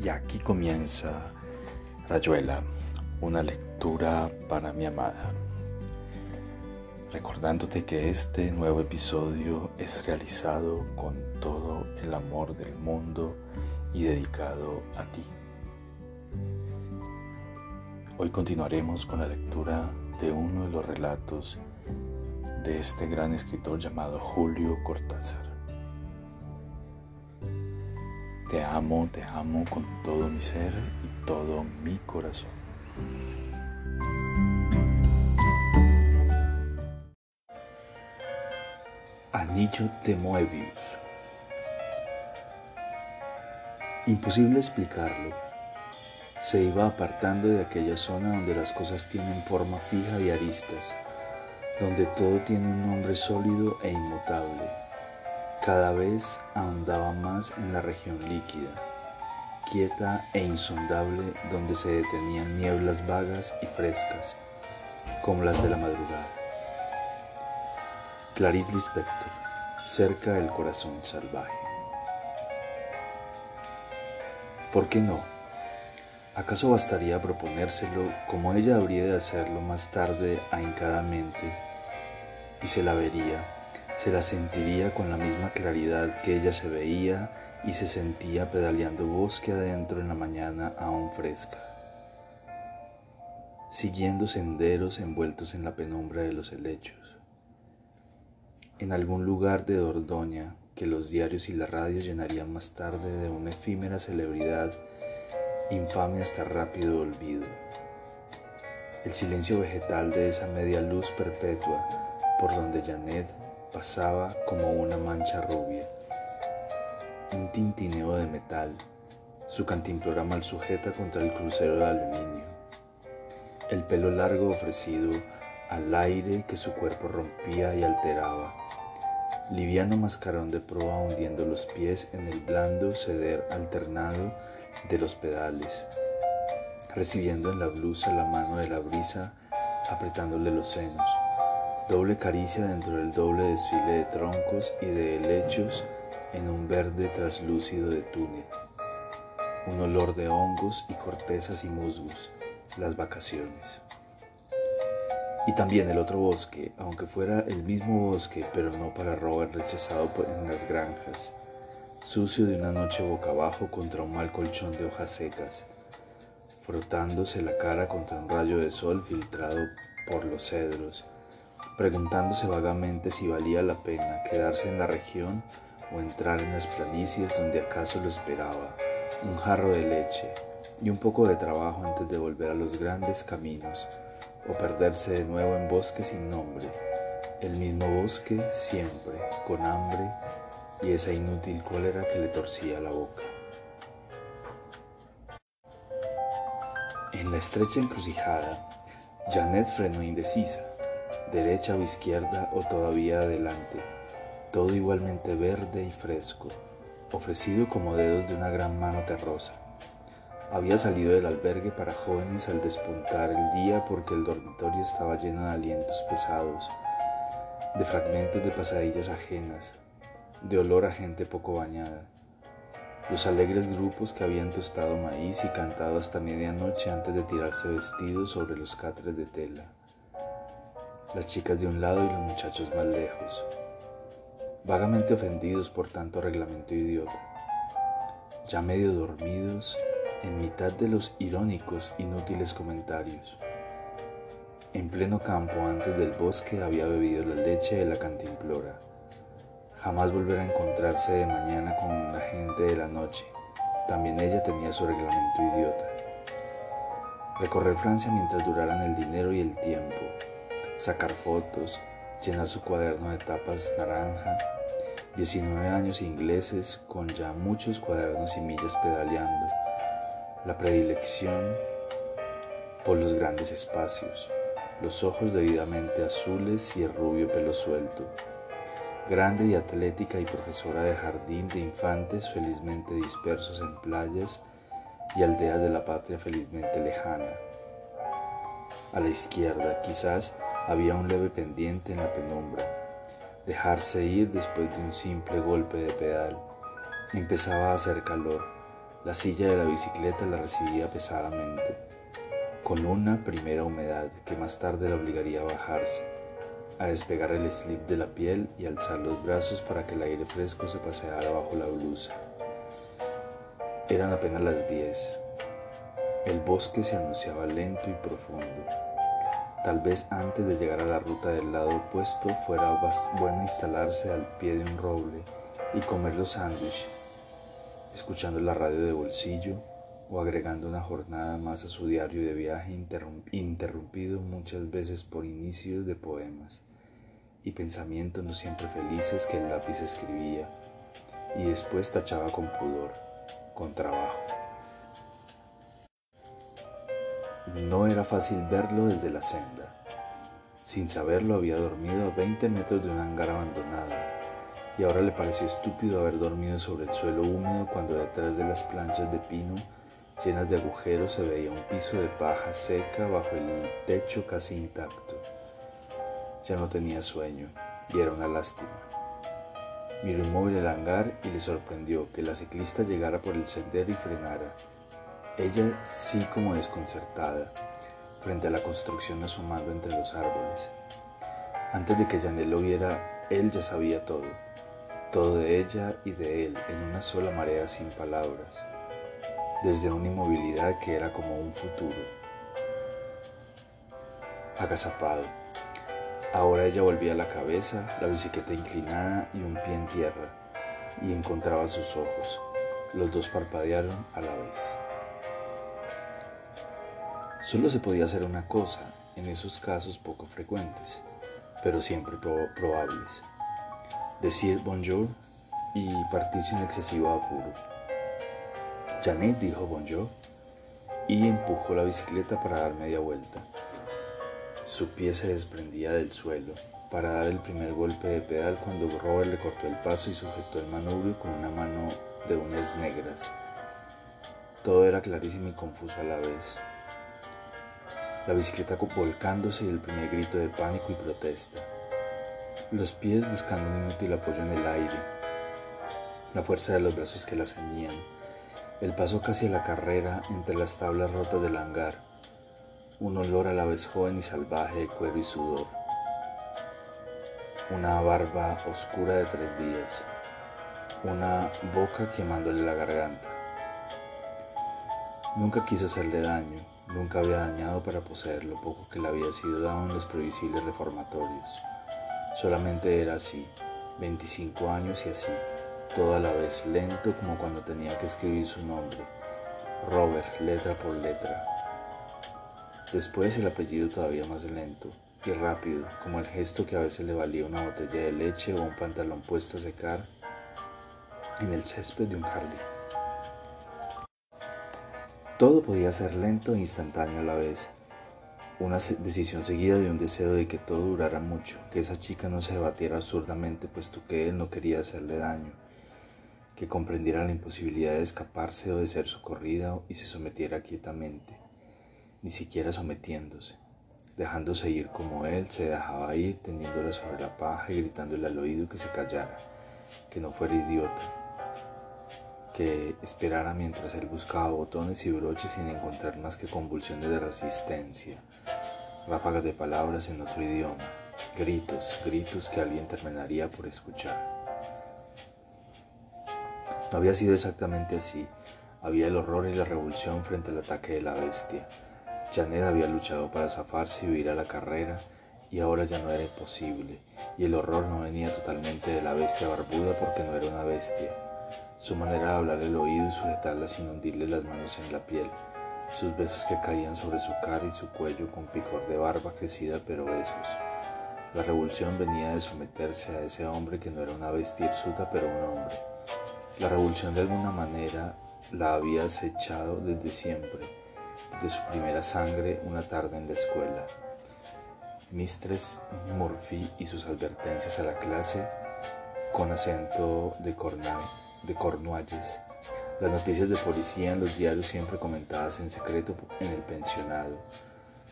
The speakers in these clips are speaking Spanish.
Y aquí comienza Rayuela, una lectura para mi amada. Recordándote que este nuevo episodio es realizado con todo el amor del mundo y dedicado a ti. Hoy continuaremos con la lectura de uno de los relatos de este gran escritor llamado Julio Cortázar. Te amo, te amo con todo mi ser y todo mi corazón. Anillo de Moebius. Imposible explicarlo. Se iba apartando de aquella zona donde las cosas tienen forma fija y aristas donde todo tiene un nombre sólido e inmutable. Cada vez ahondaba más en la región líquida, quieta e insondable, donde se detenían nieblas vagas y frescas, como las de la madrugada. Clarice Lispector, cerca del corazón salvaje. ¿Por qué no? ¿Acaso bastaría proponérselo como ella habría de hacerlo más tarde ahincadamente? y se la vería, se la sentiría con la misma claridad que ella se veía y se sentía pedaleando bosque adentro en la mañana aún fresca, siguiendo senderos envueltos en la penumbra de los helechos. En algún lugar de Dordoña que los diarios y la radio llenarían más tarde de una efímera celebridad infame hasta rápido olvido. El silencio vegetal de esa media luz perpetua por donde Janet pasaba como una mancha rubia. Un tintineo de metal, su cantimplora mal sujeta contra el crucero de aluminio. El pelo largo ofrecido al aire que su cuerpo rompía y alteraba. Liviano mascarón de proa hundiendo los pies en el blando ceder alternado de los pedales, recibiendo en la blusa la mano de la brisa apretándole los senos doble caricia dentro del doble desfile de troncos y de helechos en un verde traslúcido de túnel, un olor de hongos y cortezas y musgos, las vacaciones. Y también el otro bosque, aunque fuera el mismo bosque, pero no para Robert rechazado en las granjas, sucio de una noche boca abajo contra un mal colchón de hojas secas, frotándose la cara contra un rayo de sol filtrado por los cedros, preguntándose vagamente si valía la pena quedarse en la región o entrar en las planicies donde acaso lo esperaba. Un jarro de leche y un poco de trabajo antes de volver a los grandes caminos o perderse de nuevo en bosque sin nombre, el mismo bosque siempre, con hambre y esa inútil cólera que le torcía la boca. En la estrecha encrucijada, Janet frenó indecisa derecha o izquierda o todavía adelante, todo igualmente verde y fresco, ofrecido como dedos de una gran mano terrosa. Había salido del albergue para jóvenes al despuntar el día porque el dormitorio estaba lleno de alientos pesados, de fragmentos de pasadillas ajenas, de olor a gente poco bañada. Los alegres grupos que habían tostado maíz y cantado hasta medianoche antes de tirarse vestidos sobre los catres de tela las chicas de un lado y los muchachos más lejos, vagamente ofendidos por tanto reglamento idiota, ya medio dormidos en mitad de los irónicos inútiles comentarios. En pleno campo antes del bosque había bebido la leche de la cantimplora. Jamás volver a encontrarse de mañana con la gente de la noche. También ella tenía su reglamento idiota. Recorrer Francia mientras duraran el dinero y el tiempo, sacar fotos, llenar su cuaderno de tapas naranja, 19 años ingleses con ya muchos cuadernos y millas pedaleando, la predilección por los grandes espacios, los ojos debidamente azules y el rubio pelo suelto, grande y atlética y profesora de jardín de infantes felizmente dispersos en playas y aldeas de la patria felizmente lejana. A la izquierda, quizás, había un leve pendiente en la penumbra, dejarse ir después de un simple golpe de pedal, Empezaba a hacer calor. La silla de la bicicleta la recibía pesadamente, con una primera humedad que más tarde la obligaría a bajarse, a despegar el slip de la piel y alzar los brazos para que el aire fresco se paseara bajo la blusa. Eran apenas las diez. El bosque se anunciaba lento y profundo. Tal vez antes de llegar a la ruta del lado opuesto fuera bueno instalarse al pie de un roble y comer los sándwiches, escuchando la radio de bolsillo o agregando una jornada más a su diario de viaje interrumpido muchas veces por inicios de poemas y pensamientos no siempre felices que el lápiz escribía y después tachaba con pudor, con trabajo. No era fácil verlo desde la senda. Sin saberlo había dormido a 20 metros de un hangar abandonado y ahora le pareció estúpido haber dormido sobre el suelo húmedo cuando detrás de las planchas de pino llenas de agujeros se veía un piso de paja seca bajo el techo casi intacto. Ya no tenía sueño y era una lástima. Miró inmóvil el hangar y le sorprendió que la ciclista llegara por el sendero y frenara ella sí como desconcertada, frente a la construcción asomando entre los árboles. Antes de que Janet lo viera, él ya sabía todo, todo de ella y de él en una sola marea sin palabras, desde una inmovilidad que era como un futuro. Agazapado. Ahora ella volvía la cabeza, la bicicleta inclinada y un pie en tierra, y encontraba sus ojos. Los dos parpadearon a la vez. Solo se podía hacer una cosa en esos casos poco frecuentes, pero siempre probables. Decir bonjour y partir sin excesivo apuro. Janet dijo bonjour y empujó la bicicleta para dar media vuelta. Su pie se desprendía del suelo para dar el primer golpe de pedal cuando Robert le cortó el paso y sujetó el manubrio con una mano de unas negras. Todo era clarísimo y confuso a la vez la bicicleta volcándose y el primer grito de pánico y protesta. Los pies buscando un inútil apoyo en el aire, la fuerza de los brazos que la ceñían, el paso casi a la carrera entre las tablas rotas del hangar, un olor a la vez joven y salvaje de cuero y sudor, una barba oscura de tres días, una boca quemándole la garganta. Nunca quiso hacerle daño, Nunca había dañado para poseer lo poco que le había sido dado en los previsibles reformatorios. Solamente era así, 25 años y así, todo a la vez lento como cuando tenía que escribir su nombre, Robert, letra por letra. Después el apellido todavía más lento y rápido, como el gesto que a veces le valía una botella de leche o un pantalón puesto a secar en el césped de un jardín. Todo podía ser lento e instantáneo a la vez. Una decisión seguida de un deseo de que todo durara mucho, que esa chica no se debatiera absurdamente puesto que él no quería hacerle daño, que comprendiera la imposibilidad de escaparse o de ser socorrida y se sometiera quietamente, ni siquiera sometiéndose, dejándose ir como él se dejaba ir, tendiéndola sobre la paja y gritándole al oído que se callara, que no fuera idiota, que esperara mientras él buscaba botones y broches sin encontrar más que convulsiones de resistencia, ráfagas de palabras en otro idioma, gritos, gritos que alguien terminaría por escuchar. No había sido exactamente así, había el horror y la revulsión frente al ataque de la bestia. Janet había luchado para zafarse y huir a la carrera, y ahora ya no era posible, y el horror no venía totalmente de la bestia barbuda porque no era una bestia, su manera de hablar el oído y sujetarla sin hundirle las manos en la piel, sus besos que caían sobre su cara y su cuello con picor de barba crecida pero besos. La revolución venía de someterse a ese hombre que no era una bestia hirsuta pero un hombre. La revolución de alguna manera la había acechado desde siempre, desde su primera sangre una tarde en la escuela. Mistress Murphy y sus advertencias a la clase con acento de cornal de Cornualles, las noticias de policía en los diarios siempre comentadas en secreto en el pensionado,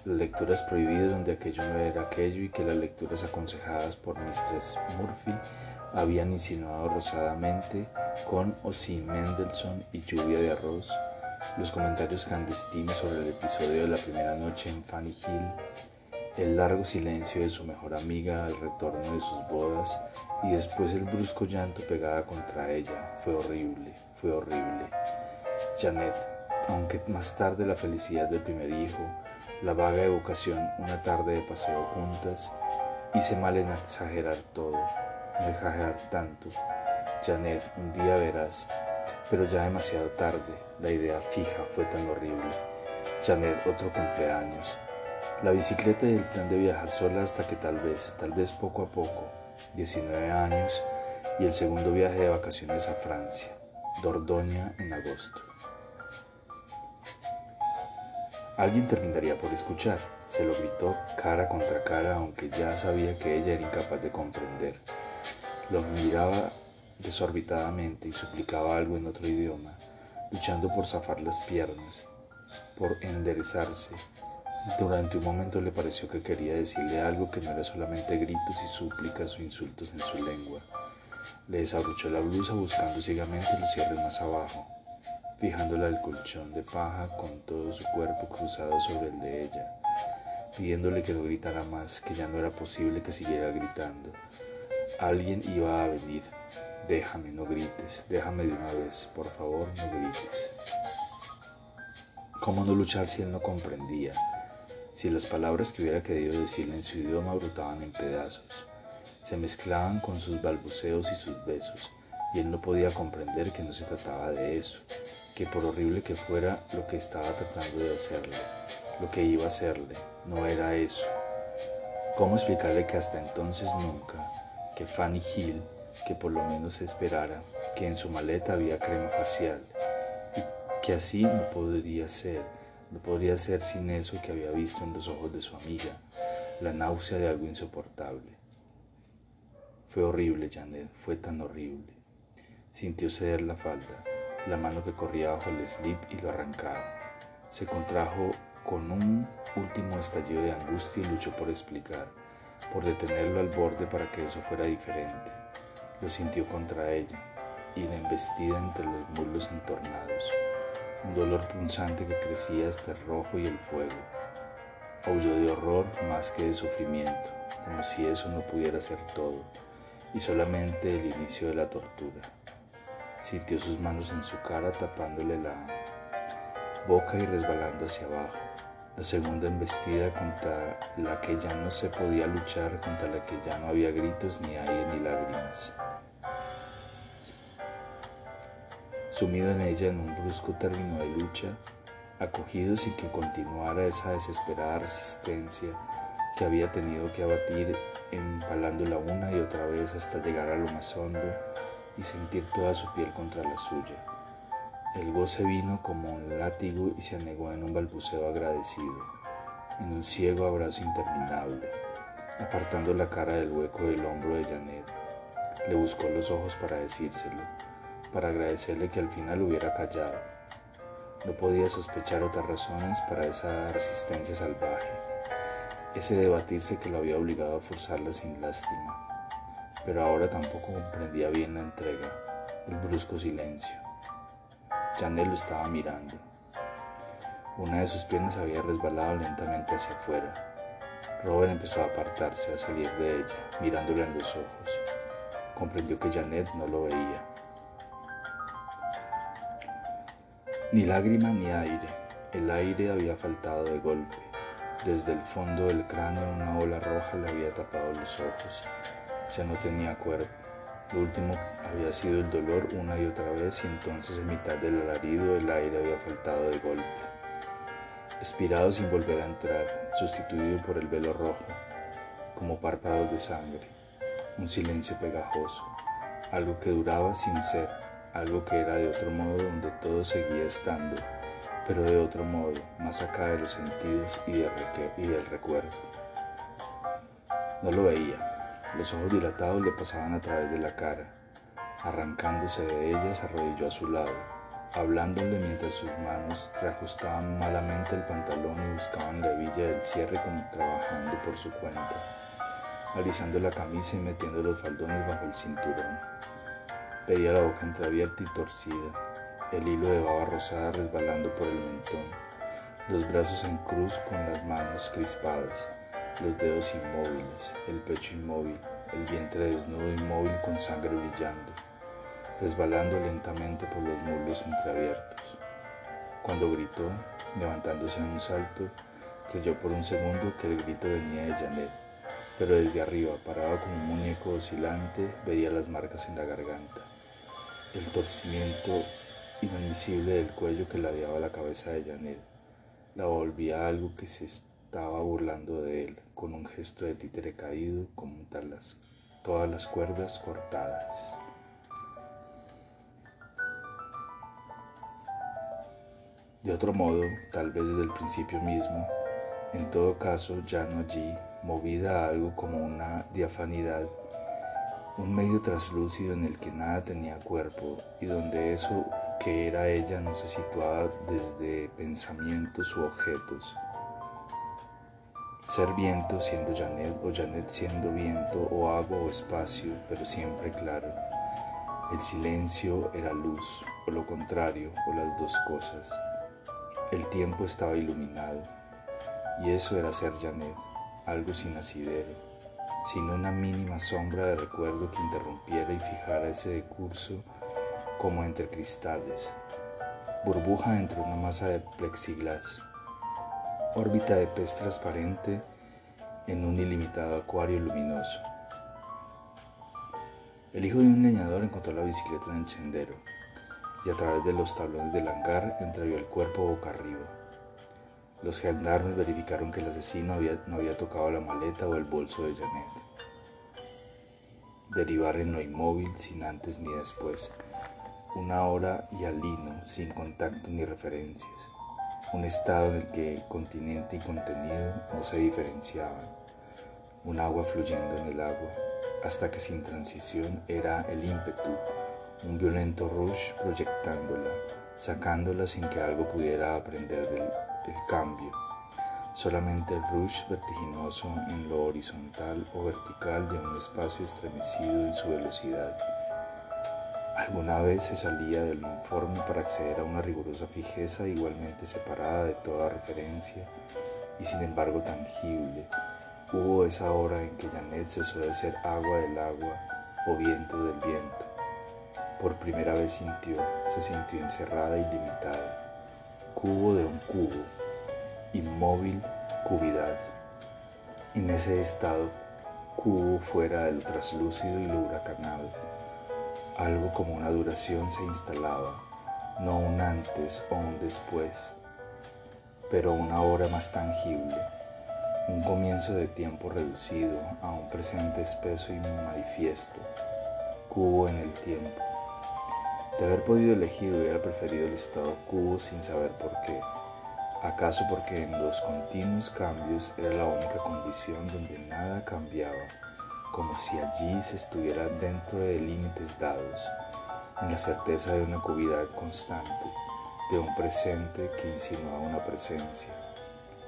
las lecturas prohibidas donde aquello no era aquello y que las lecturas aconsejadas por Mistress Murphy habían insinuado rosadamente, con o sin Mendelssohn y lluvia de arroz, los comentarios clandestinos sobre el episodio de la primera noche en Fanny Hill, el largo silencio de su mejor amiga al retorno de sus bodas y después el brusco llanto pegada contra ella. Fue horrible, fue horrible. Janet, aunque más tarde la felicidad del primer hijo, la vaga evocación, una tarde de paseo juntas, hice mal en exagerar todo, no exagerar tanto. Janet, un día verás, pero ya demasiado tarde, la idea fija fue tan horrible. Janet, otro cumpleaños. La bicicleta y el plan de viajar sola hasta que tal vez, tal vez poco a poco, 19 años, y el segundo viaje de vacaciones a Francia, Dordoña en agosto. Alguien terminaría por escuchar, se lo gritó cara contra cara, aunque ya sabía que ella era incapaz de comprender. Lo miraba desorbitadamente y suplicaba algo en otro idioma, luchando por zafar las piernas, por enderezarse. Durante un momento le pareció que quería decirle algo que no era solamente gritos y súplicas o insultos en su lengua. Le desabrochó la blusa buscando ciegamente los cierres más abajo, fijándola al colchón de paja con todo su cuerpo cruzado sobre el de ella, pidiéndole que no gritara más, que ya no era posible que siguiera gritando. Alguien iba a venir. Déjame, no grites, déjame de una vez, por favor, no grites. ¿Cómo no luchar si él no comprendía? Si las palabras que hubiera querido decirle en su idioma brotaban en pedazos, se mezclaban con sus balbuceos y sus besos, y él no podía comprender que no se trataba de eso, que por horrible que fuera lo que estaba tratando de hacerle, lo que iba a hacerle, no era eso. ¿Cómo explicarle que hasta entonces nunca, que Fanny Hill, que por lo menos esperara, que en su maleta había crema facial, y que así no podría ser, no podría ser sin eso que había visto en los ojos de su amiga, la náusea de algo insoportable. Fue horrible, Janet, fue tan horrible. Sintió ceder la falda, la mano que corría bajo el slip y lo arrancaba. Se contrajo con un último estallido de angustia y luchó por explicar, por detenerlo al borde para que eso fuera diferente. Lo sintió contra ella y la embestida entre los muslos entornados, un dolor punzante que crecía hasta el rojo y el fuego. Aulló de horror más que de sufrimiento, como si eso no pudiera ser todo, y solamente el inicio de la tortura. Sintió sus manos en su cara tapándole la boca y resbalando hacia abajo. La segunda embestida contra la que ya no se podía luchar, contra la que ya no había gritos, ni aire, ni lágrimas. Sumido en ella en un brusco término de lucha, acogido sin que continuara esa desesperada resistencia que había tenido que abatir, empalándola una y otra vez hasta llegar a lo más hondo, y sentir toda su piel contra la suya. El goce vino como un látigo y se anegó en un balbuceo agradecido, en un ciego abrazo interminable, apartando la cara del hueco del hombro de Janet. Le buscó los ojos para decírselo, para agradecerle que al final hubiera callado. No podía sospechar otras razones para esa resistencia salvaje, ese debatirse que lo había obligado a forzarla sin lástima pero ahora tampoco comprendía bien la entrega, el brusco silencio. Janet lo estaba mirando. Una de sus piernas había resbalado lentamente hacia afuera. Robert empezó a apartarse, a salir de ella, mirándola en los ojos. Comprendió que Janet no lo veía. Ni lágrima ni aire. El aire había faltado de golpe. Desde el fondo del cráneo una ola roja le había tapado los ojos ya no tenía cuerpo. Lo último había sido el dolor una y otra vez y entonces en mitad del alarido el aire había faltado de golpe. Expirado sin volver a entrar, sustituido por el velo rojo, como párpados de sangre, un silencio pegajoso, algo que duraba sin ser, algo que era de otro modo donde todo seguía estando, pero de otro modo, más acá de los sentidos y, y del recuerdo. No lo veía, los ojos dilatados le pasaban a través de la cara. Arrancándose de ella, se arrodilló a su lado, hablándole mientras sus manos reajustaban malamente el pantalón y buscaban la hebilla del cierre como trabajando por su cuenta. alisando la camisa y metiendo los faldones bajo el cinturón. Veía la boca entreabierta y torcida, el hilo de baba rosada resbalando por el mentón, los brazos en cruz con las manos crispadas, los dedos inmóviles, el pecho inmóvil, el vientre desnudo inmóvil con sangre brillando, resbalando lentamente por los muslos entreabiertos. Cuando gritó, levantándose en un salto, creyó por un segundo que el grito venía de Janet, pero desde arriba, parado como un muñeco oscilante, veía las marcas en la garganta, el torcimiento inadmisible del cuello que ladeaba la cabeza de Janet. La volvía algo que se estaba burlando de él, con un gesto de títere caído, como las, todas las cuerdas cortadas. De otro modo, tal vez desde el principio mismo, en todo caso ya no allí, movida a algo como una diafanidad, un medio traslúcido en el que nada tenía cuerpo y donde eso que era ella no se situaba desde pensamientos u objetos. Ser viento siendo Janet o Janet siendo viento o agua o espacio, pero siempre claro. El silencio era luz o lo contrario o las dos cosas. El tiempo estaba iluminado y eso era ser Janet, algo sin asidero, sin una mínima sombra de recuerdo que interrumpiera y fijara ese curso como entre cristales, burbuja entre una masa de plexiglas, órbita de pez transparente en un ilimitado acuario luminoso. El hijo de un leñador encontró la bicicleta en el sendero y a través de los tablones del hangar entrevió el cuerpo boca arriba. Los gendarmes verificaron que el asesino no había tocado la maleta o el bolso de Janet. Derivar en lo inmóvil sin antes ni después. Una hora y al lino sin contacto ni referencias. Un estado en el que continente y contenido no se diferenciaban. Un agua fluyendo en el agua, hasta que sin transición era el ímpetu un violento rush proyectándola, sacándola sin que algo pudiera aprender del cambio. Solamente el rush vertiginoso en lo horizontal o vertical de un espacio estremecido y su velocidad. Alguna vez se salía del informe para acceder a una rigurosa fijeza igualmente separada de toda referencia y sin embargo tangible. Hubo esa hora en que Janet cesó de ser agua del agua o viento del viento por primera vez sintió, se sintió encerrada y limitada. Cubo de un cubo, inmóvil cuvidad. En ese estado, cubo fuera de lo traslúcido y lo huracanado. Algo como una duración se instalaba, no un antes o un después, pero una hora más tangible, un comienzo de tiempo reducido a un presente espeso y manifiesto, cubo en el tiempo. De haber podido elegir hubiera preferido el estado cubo sin saber por qué. ¿Acaso porque en los continuos cambios era la única condición donde nada cambiaba, como si allí se estuviera dentro de límites dados, en la certeza de una cuvidad constante, de un presente que insinuaba una presencia,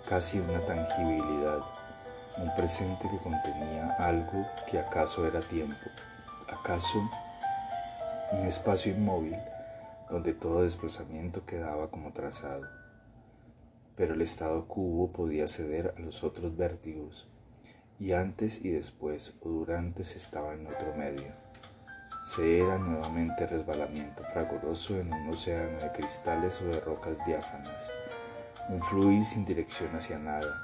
casi una tangibilidad, un presente que contenía algo que acaso era tiempo, acaso un espacio inmóvil donde todo desplazamiento quedaba como trazado. Pero el estado cubo podía ceder a los otros vértigos, y antes y después o durante se estaba en otro medio. Se era nuevamente resbalamiento fragoroso en un océano de cristales o de rocas diáfanas, un fluir sin dirección hacia nada,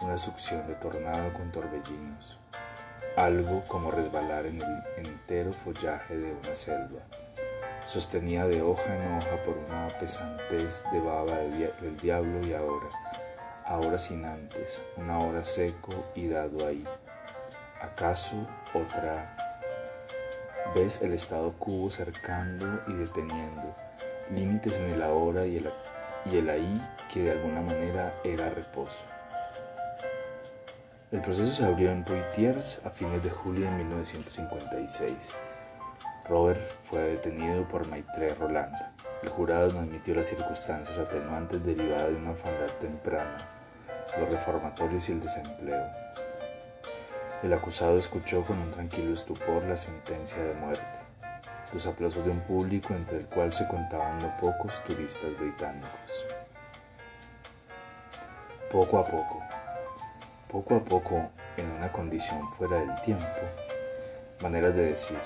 una succión de tornado con torbellinos algo como resbalar en el entero follaje de una selva, sostenida de hoja en hoja por una pesantez de baba del diablo y ahora, ahora sin antes, una hora seco y dado ahí. ¿Acaso otra vez el estado cubo cercando y deteniendo, límites en el ahora y el, y el ahí que de alguna manera era reposo? El proceso se abrió en Poitiers a fines de julio de 1956. Robert fue detenido por Maitre Roland. El jurado no admitió las circunstancias atenuantes derivadas de una orfandad temprana, los reformatorios y el desempleo. El acusado escuchó con un tranquilo estupor la sentencia de muerte, los aplausos de un público entre el cual se contaban no pocos turistas británicos. Poco a poco, poco a poco, en una condición fuera del tiempo, maneras de decir,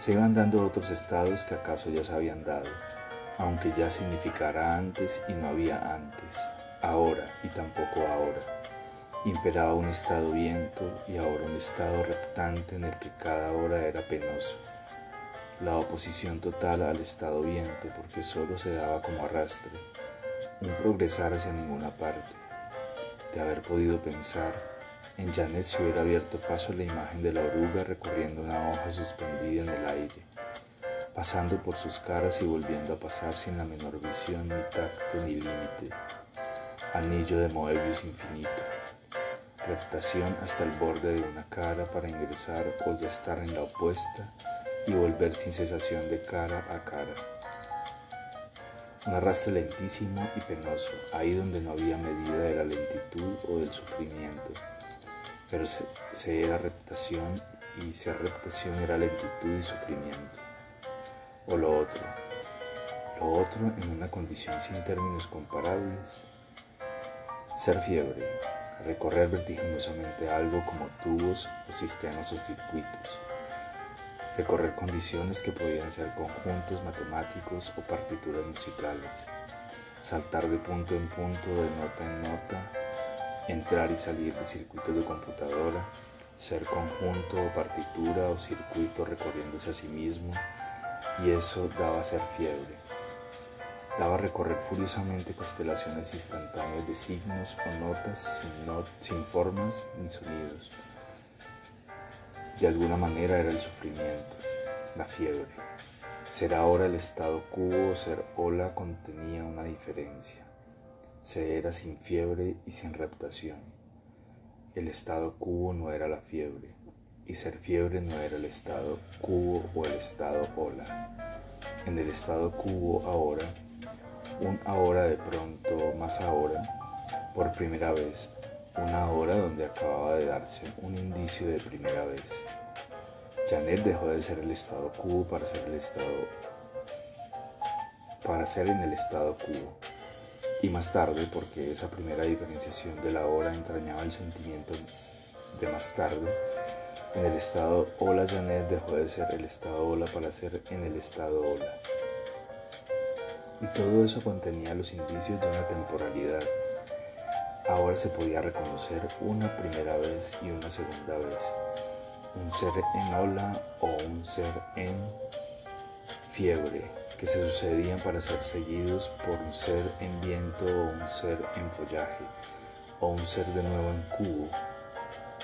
se iban dando otros estados que acaso ya se habían dado, aunque ya significara antes y no había antes, ahora y tampoco ahora. Imperaba un estado viento y ahora un estado reptante en el que cada hora era penoso. La oposición total al estado viento porque solo se daba como arrastre, un progresar hacia ninguna parte. De haber podido pensar, en Janet se hubiera abierto paso la imagen de la oruga recorriendo una hoja suspendida en el aire, pasando por sus caras y volviendo a pasar sin la menor visión, ni tacto, ni límite. Anillo de Moebius infinito. Reptación hasta el borde de una cara para ingresar o ya estar en la opuesta y volver sin cesación de cara a cara. Un arrastre lentísimo y penoso, ahí donde no había medida de la lentitud o del sufrimiento pero se, era reputación y ser reputación era lentitud y sufrimiento. O lo otro, lo otro en una condición sin términos comparables. Ser fiebre, recorrer vertiginosamente algo como tubos o sistemas o circuitos, recorrer condiciones que podían ser conjuntos matemáticos o partituras musicales, saltar de punto en punto, de nota en nota, entrar y salir de circuitos de computadora, ser conjunto o partitura o circuito recorriéndose a sí mismo, y eso daba a ser fiebre. Daba a recorrer furiosamente constelaciones instantáneas de signos o notas sin, sin formas ni sonidos. De alguna manera era el sufrimiento, la fiebre. Ser ahora el estado cubo o ser ola contenía una diferencia se era sin fiebre y sin reptación. El estado cubo no era la fiebre, y ser fiebre no era el estado cubo o el estado ola. En el estado cubo ahora, un ahora de pronto más ahora, por primera vez, una hora donde acababa de darse un indicio de primera vez. Janet dejó de ser el estado cubo para ser el estado para ser en el estado cubo y más tarde, porque esa primera diferenciación de la hora entrañaba el sentimiento de más tarde, en el estado hola Janet dejó de ser el estado hola para ser en el estado hola. Y todo eso contenía los indicios de una temporalidad. Ahora se podía reconocer una primera vez y una segunda vez. Un ser en hola o un ser en fiebre que se sucedían para ser seguidos por un ser en viento o un ser en follaje o un ser de nuevo en cubo,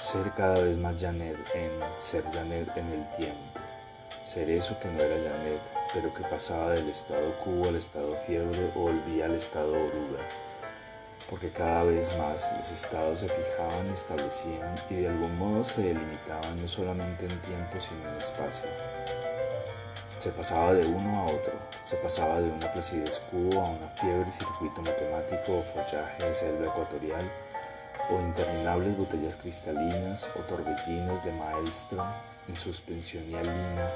ser cada vez más Janet en ser Janet en el tiempo, ser eso que no era Janet, pero que pasaba del estado cubo al estado fiebre o volvía al estado oruga, porque cada vez más los estados se fijaban establecían y de algún modo se delimitaban no solamente en tiempo sino en espacio. Se pasaba de uno a otro, se pasaba de una placidez cubo a una fiebre circuito matemático o follaje de selva ecuatorial, o interminables botellas cristalinas o torbellinos de maelstrom en suspensión y alina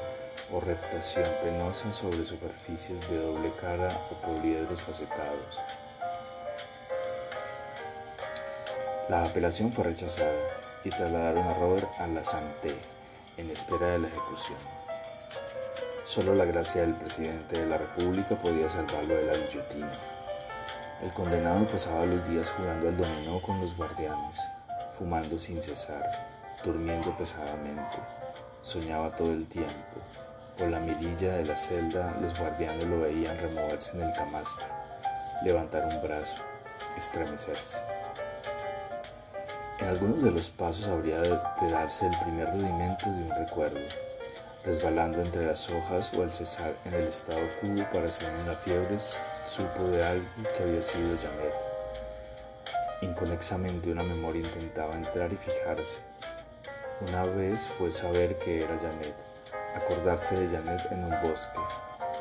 o reptación penosa sobre superficies de doble cara o poliedros facetados. La apelación fue rechazada y trasladaron a Robert a la Santé en espera de la ejecución. Solo la gracia del presidente de la República podía salvarlo de la guillotina. El condenado pasaba los días jugando al dominó con los guardianes, fumando sin cesar, durmiendo pesadamente. Soñaba todo el tiempo. Por la mirilla de la celda los guardianes lo veían removerse en el camastro, levantar un brazo, estremecerse. En algunos de los pasos habría de darse el primer rudimento de un recuerdo resbalando entre las hojas o al cesar en el estado cubo para salir en las fiebres, supo de algo que había sido Janet. Inconexamente una memoria intentaba entrar y fijarse. Una vez fue saber que era Janet, acordarse de Janet en un bosque,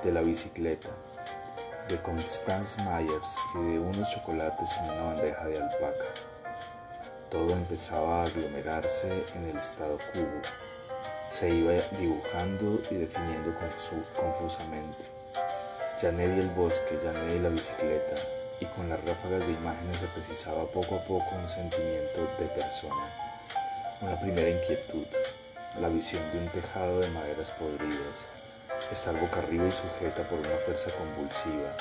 de la bicicleta, de Constance Myers y de unos chocolates en una bandeja de alpaca. todo empezaba a aglomerarse en el estado cubo, se iba dibujando y definiendo confusamente. Janet y el bosque, Janet y la bicicleta, y con las ráfagas de imágenes se precisaba poco a poco un sentimiento de persona, una primera inquietud, la visión de un tejado de maderas podridas, estar boca arriba y sujeta por una fuerza convulsiva,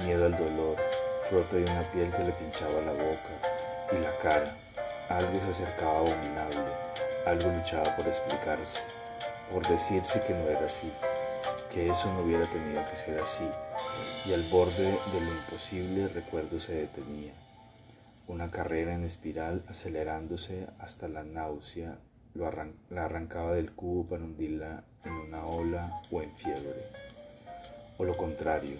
miedo al dolor, frote de una piel que le pinchaba la boca y la cara, algo se acercaba abominable, algo luchaba por explicarse, por decirse que no era así, que eso no hubiera tenido que ser así, y al borde de lo imposible recuerdo se detenía. Una carrera en espiral acelerándose hasta la náusea la arrancaba del cubo para hundirla en una ola o en fiebre. O lo contrario,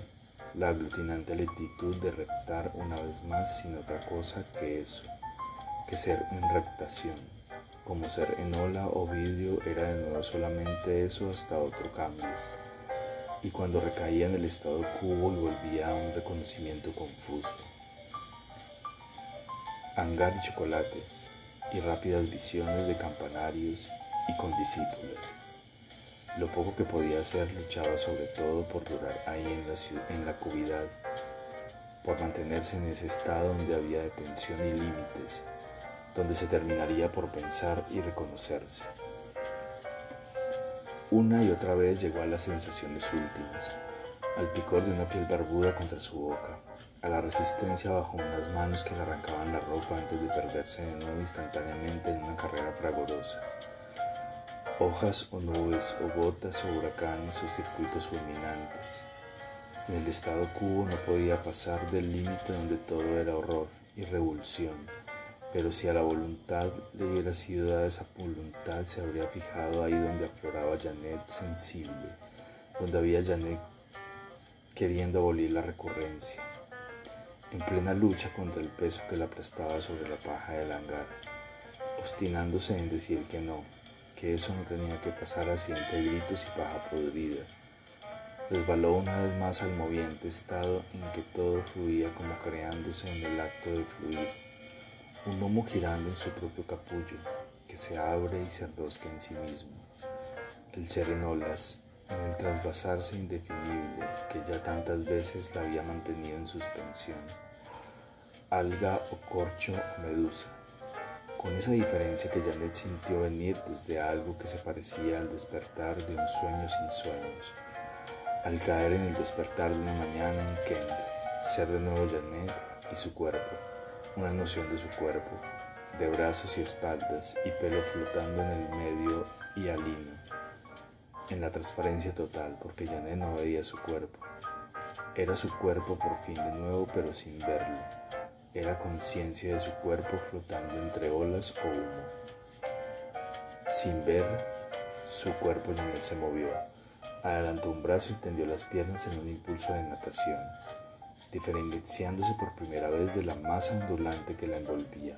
la aglutinante lentitud de reptar una vez más sin otra cosa que eso, que ser en reptación, como ser en ola o vidrio era de nuevo solamente eso hasta otro cambio. Y cuando recaía en el estado cubo y volvía a un reconocimiento confuso. Hangar y chocolate, y rápidas visiones de campanarios y con discípulos. Lo poco que podía hacer luchaba sobre todo por durar ahí en la, en la cuvidad, por mantenerse en ese estado donde había detención y límites, donde se terminaría por pensar y reconocerse. Una y otra vez llegó a las sensaciones últimas, al picor de una piel barbuda contra su boca, a la resistencia bajo unas manos que le arrancaban la ropa antes de perderse de nuevo instantáneamente en una carrera fragorosa. Hojas o nubes o botas o huracanes o circuitos fulminantes. En el estado cubo no podía pasar del límite donde todo era horror y revulsión, pero si a la voluntad le hubiera sido dada esa voluntad se habría fijado ahí donde afloraba Janet sensible, donde había Janet queriendo abolir la recurrencia, en plena lucha contra el peso que la aplastaba sobre la paja del hangar, obstinándose en decir que no, que eso no tenía que pasar así entre gritos y paja podrida. Resbaló una vez más al moviente estado en que todo fluía como creándose en el acto de fluir, un humo girando en su propio capullo, que se abre y se enrosca en sí mismo. El ser en olas, en el trasvasarse indefinible que ya tantas veces la había mantenido en suspensión, alga o corcho o medusa, con esa diferencia que Janet sintió venir desde algo que se parecía al despertar de un sueño sin sueños, al caer en el despertar de una mañana en Kent, ser de nuevo Janet y su cuerpo, una noción de su cuerpo, de brazos y espaldas y pelo flotando en el medio y alino en la transparencia total, porque Janet no veía su cuerpo. Era su cuerpo por fin de nuevo, pero sin verlo. Era conciencia de su cuerpo flotando entre olas o humo. Sin ver, su cuerpo no se movió. Adelantó un brazo y tendió las piernas en un impulso de natación, diferenciándose por primera vez de la masa ondulante que la envolvía.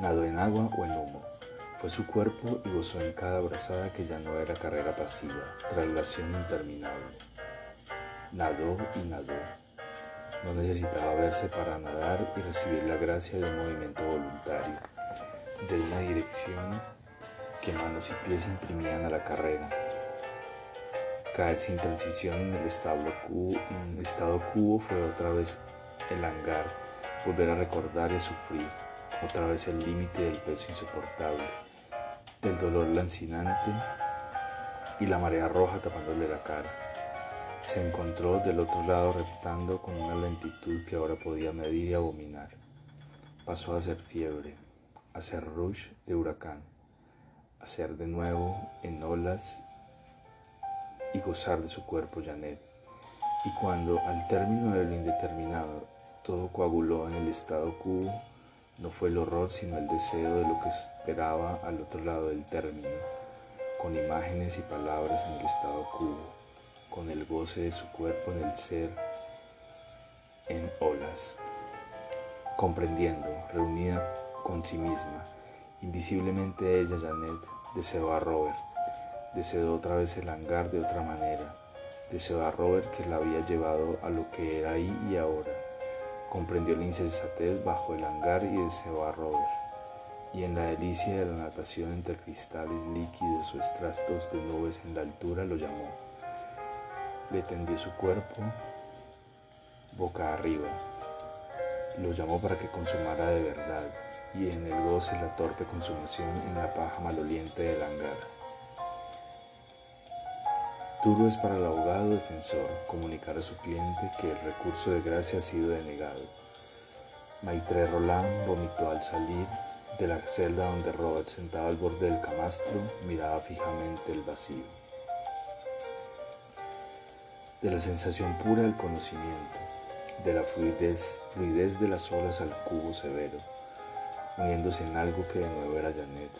Nadó en agua o en humo. Fue su cuerpo y gozó en cada abrazada que ya no era carrera pasiva, traslación interminable. Nadó y nadó. No necesitaba verse para nadar y recibir la gracia de un movimiento voluntario, de una dirección que manos y pies imprimían a la carrera. Caer sin transición en el estado cubo, en el estado cubo fue otra vez el hangar, volver a recordar y sufrir, otra vez el límite del peso insoportable del dolor lancinante y la marea roja tapándole la cara. Se encontró del otro lado reptando con una lentitud que ahora podía medir y abominar. Pasó a ser fiebre, a ser rush de huracán, a ser de nuevo en olas y gozar de su cuerpo Janet. Y cuando al término de lo indeterminado todo coaguló en el estado cubo, no fue el horror, sino el deseo de lo que esperaba al otro lado del término, con imágenes y palabras en el estado cubo, con el goce de su cuerpo en el ser en olas, comprendiendo, reunida con sí misma, invisiblemente ella, Janet, deseó a Robert, deseó otra vez el hangar de otra manera, deseó a Robert que la había llevado a lo que era ahí y ahora Comprendió la insensatez bajo el hangar y deseó a Robert. Y en la delicia de la natación entre cristales líquidos o estratos de nubes en la altura lo llamó. Le tendió su cuerpo boca arriba. Lo llamó para que consumara de verdad y en el goce la torpe consumación en la paja maloliente del hangar. Duro es para el abogado defensor comunicar a su cliente que el recurso de gracia ha sido denegado. Maitre Roland vomitó al salir de la celda donde Robert, sentado al borde del camastro, miraba fijamente el vacío. De la sensación pura del conocimiento, de la fluidez, fluidez de las olas al cubo severo, uniéndose en algo que de nuevo era Janet,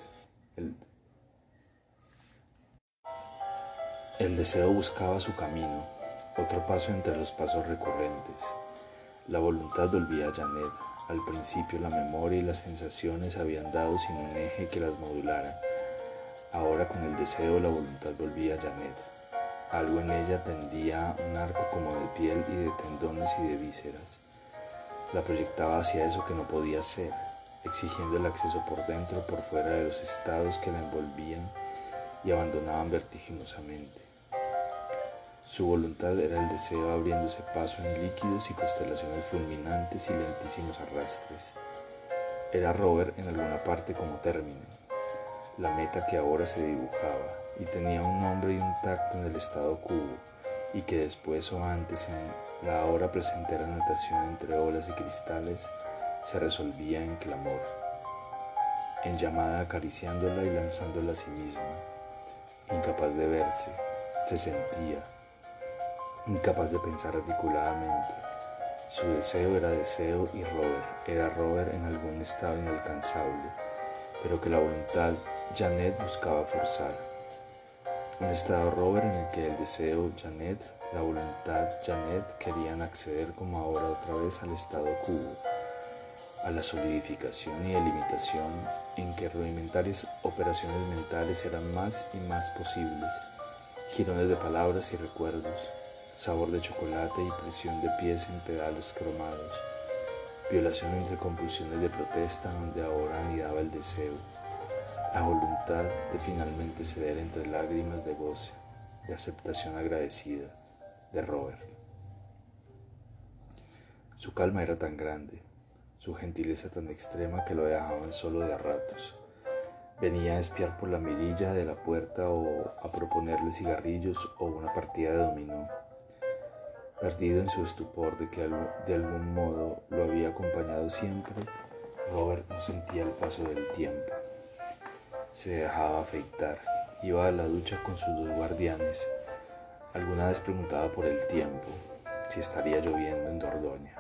el El deseo buscaba su camino, otro paso entre los pasos recurrentes. La voluntad volvía a Janet. Al principio la memoria y las sensaciones habían dado sin un eje que las modulara. Ahora con el deseo la voluntad volvía a Janet. Algo en ella tendía un arco como de piel y de tendones y de vísceras. La proyectaba hacia eso que no podía ser, exigiendo el acceso por dentro, por fuera de los estados que la envolvían y abandonaban vertiginosamente. Su voluntad era el deseo abriéndose paso en líquidos y constelaciones fulminantes y lentísimos arrastres. Era Robert en alguna parte como término, la meta que ahora se dibujaba, y tenía un nombre y un tacto en el estado cubo, y que después o antes en la ahora presentera natación entre olas y cristales se resolvía en clamor, en llamada acariciándola y lanzándola a sí misma, incapaz de verse, se sentía, incapaz de pensar articuladamente. Su deseo era deseo y Robert era Robert en algún estado inalcanzable, pero que la voluntad Janet buscaba forzar. Un estado Robert en el que el deseo Janet, la voluntad Janet querían acceder como ahora otra vez al estado cubo, a la solidificación y delimitación en que rudimentarias operaciones mentales eran más y más posibles, girones de palabras y recuerdos, sabor de chocolate y presión de pies en pedales cromados, violación entre compulsiones de protesta donde ahora anidaba el deseo, la voluntad de finalmente ceder entre lágrimas de goce, de aceptación agradecida de Robert. Su calma era tan grande, su gentileza tan extrema que lo dejaban solo de a ratos. Venía a espiar por la mirilla de la puerta o a proponerle cigarrillos o una partida de dominó Perdido en su estupor de que de algún modo lo había acompañado siempre, Robert no sentía el paso del tiempo. Se dejaba afeitar, iba a la ducha con sus dos guardianes. Alguna vez preguntaba por el tiempo, si estaría lloviendo en Dordoña.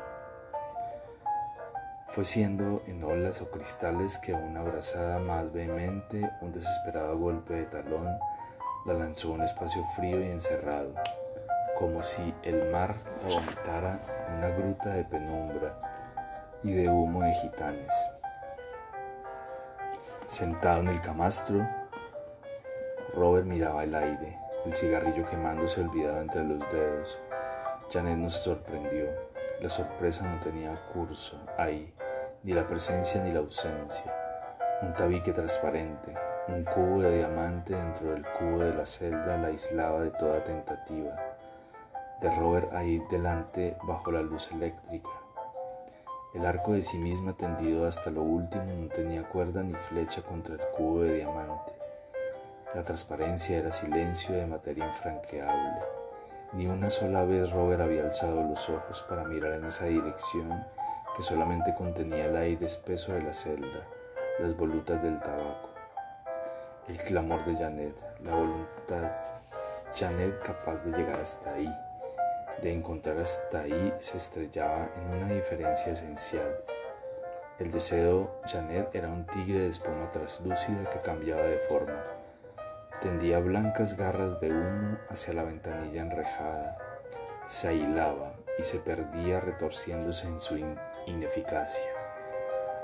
Fue siendo en olas o cristales que una abrazada más vehemente, un desesperado golpe de talón, la lanzó a un espacio frío y encerrado, como si el mar vomitara una gruta de penumbra y de humo de gitanes. Sentado en el camastro, Robert miraba el aire, el cigarrillo quemándose olvidado entre los dedos. Janet no se sorprendió. La sorpresa no tenía curso ahí, ni la presencia ni la ausencia. Un tabique transparente, un cubo de diamante dentro del cubo de la celda la aislaba de toda tentativa de Robert ahí delante bajo la luz eléctrica. El arco de sí misma tendido hasta lo último no tenía cuerda ni flecha contra el cubo de diamante. La transparencia era silencio de materia infranqueable. Ni una sola vez Robert había alzado los ojos para mirar en esa dirección que solamente contenía el aire espeso de la celda, las volutas del tabaco. El clamor de Janet, la voluntad, Janet capaz de llegar hasta ahí de encontrar hasta ahí se estrellaba en una diferencia esencial. El deseo Janet era un tigre de espuma traslúcida que cambiaba de forma. Tendía blancas garras de humo hacia la ventanilla enrejada. Se ahilaba y se perdía retorciéndose en su ineficacia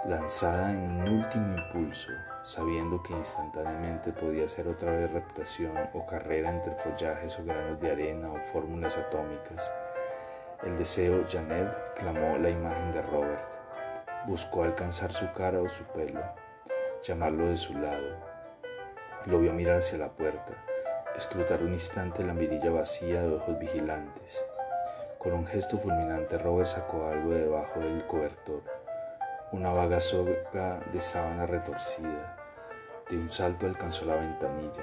lanzada en un último impulso, sabiendo que instantáneamente podía ser otra vez reputación o carrera entre follajes o granos de arena o fórmulas atómicas. El deseo, Janet, clamó la imagen de Robert. Buscó alcanzar su cara o su pelo, llamarlo de su lado. Lo vio mirar hacia la puerta, escrutar un instante la mirilla vacía de ojos vigilantes. Con un gesto fulminante, Robert sacó algo de debajo del cobertor, una vaga soga de sábana retorcida. De un salto alcanzó la ventanilla,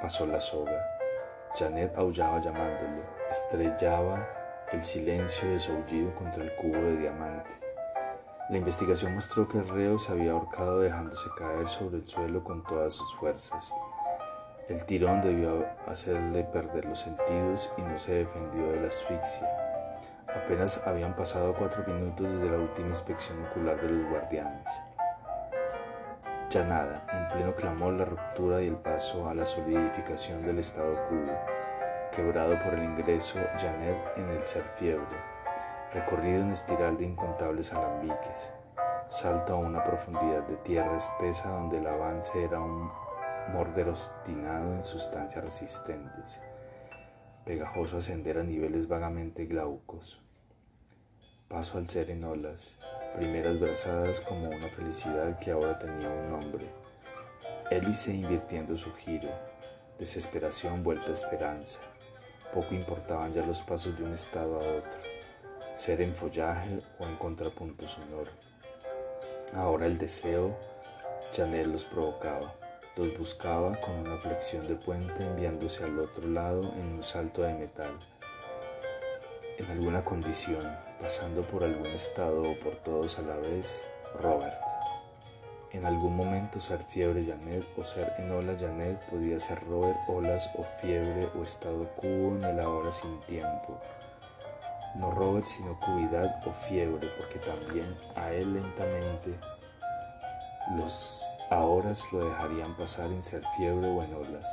pasó la soga. Janet aullaba llamándolo, estrellaba el silencio de su aullido contra el cubo de diamante. La investigación mostró que el reo se había ahorcado dejándose caer sobre el suelo con todas sus fuerzas. El tirón debió hacerle perder los sentidos y no se defendió de la asfixia. Apenas habían pasado cuatro minutos desde la última inspección ocular de los guardianes. Ya nada, en pleno clamor la ruptura y el paso a la solidificación del estado cubo quebrado por el ingreso Janet en el ser fiebre, recorrido en espiral de incontables alambiques, salto a una profundidad de tierra espesa donde el avance era un morder obstinado en sustancias resistentes, pegajoso ascender a niveles vagamente glaucos. Paso al ser en olas, primeras brazadas como una felicidad que ahora tenía un nombre. Hélice invirtiendo su giro, desesperación vuelta a esperanza. Poco importaban ya los pasos de un estado a otro, ser en follaje o en contrapunto sonoro. Ahora el deseo, Janet los provocaba, los buscaba con una flexión de puente enviándose al otro lado en un salto de metal. En alguna condición, pasando por algún estado o por todos a la vez, Robert. En algún momento ser fiebre Janet o ser en ola Janet podía ser Robert olas o fiebre o estado cubo en el ahora sin tiempo. No Robert sino cuidad o fiebre porque también a él lentamente los ahora lo dejarían pasar en ser fiebre o en olas.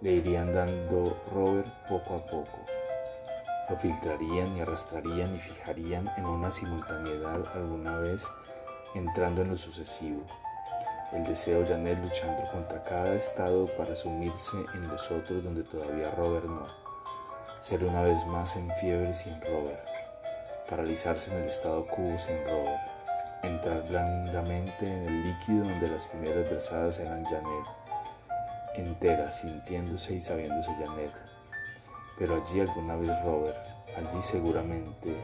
Le irían dando Robert poco a poco. Lo filtrarían y arrastrarían y fijarían en una simultaneidad alguna vez entrando en lo sucesivo el deseo Janet luchando contra cada estado para sumirse en los otros donde todavía Robert no. Ser una vez más en fiebre sin Robert. Paralizarse en el estado cubo sin Robert. Entrar blandamente en el líquido donde las primeras versadas eran Janet. Entera, sintiéndose y sabiéndose Janet. Pero allí alguna vez Robert, allí seguramente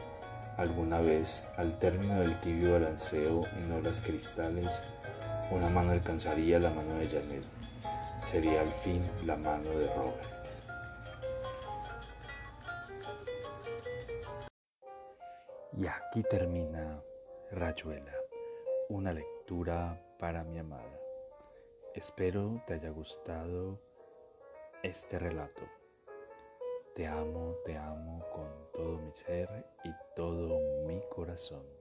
alguna vez, al término del tibio balanceo en olas cristales, una mano alcanzaría la mano de Janet. Sería al fin la mano de Robert. Y aquí termina Rayuela, una lectura para mi amada. Espero te haya gustado este relato. Te amo, te amo con todo mi ser y todo mi corazón.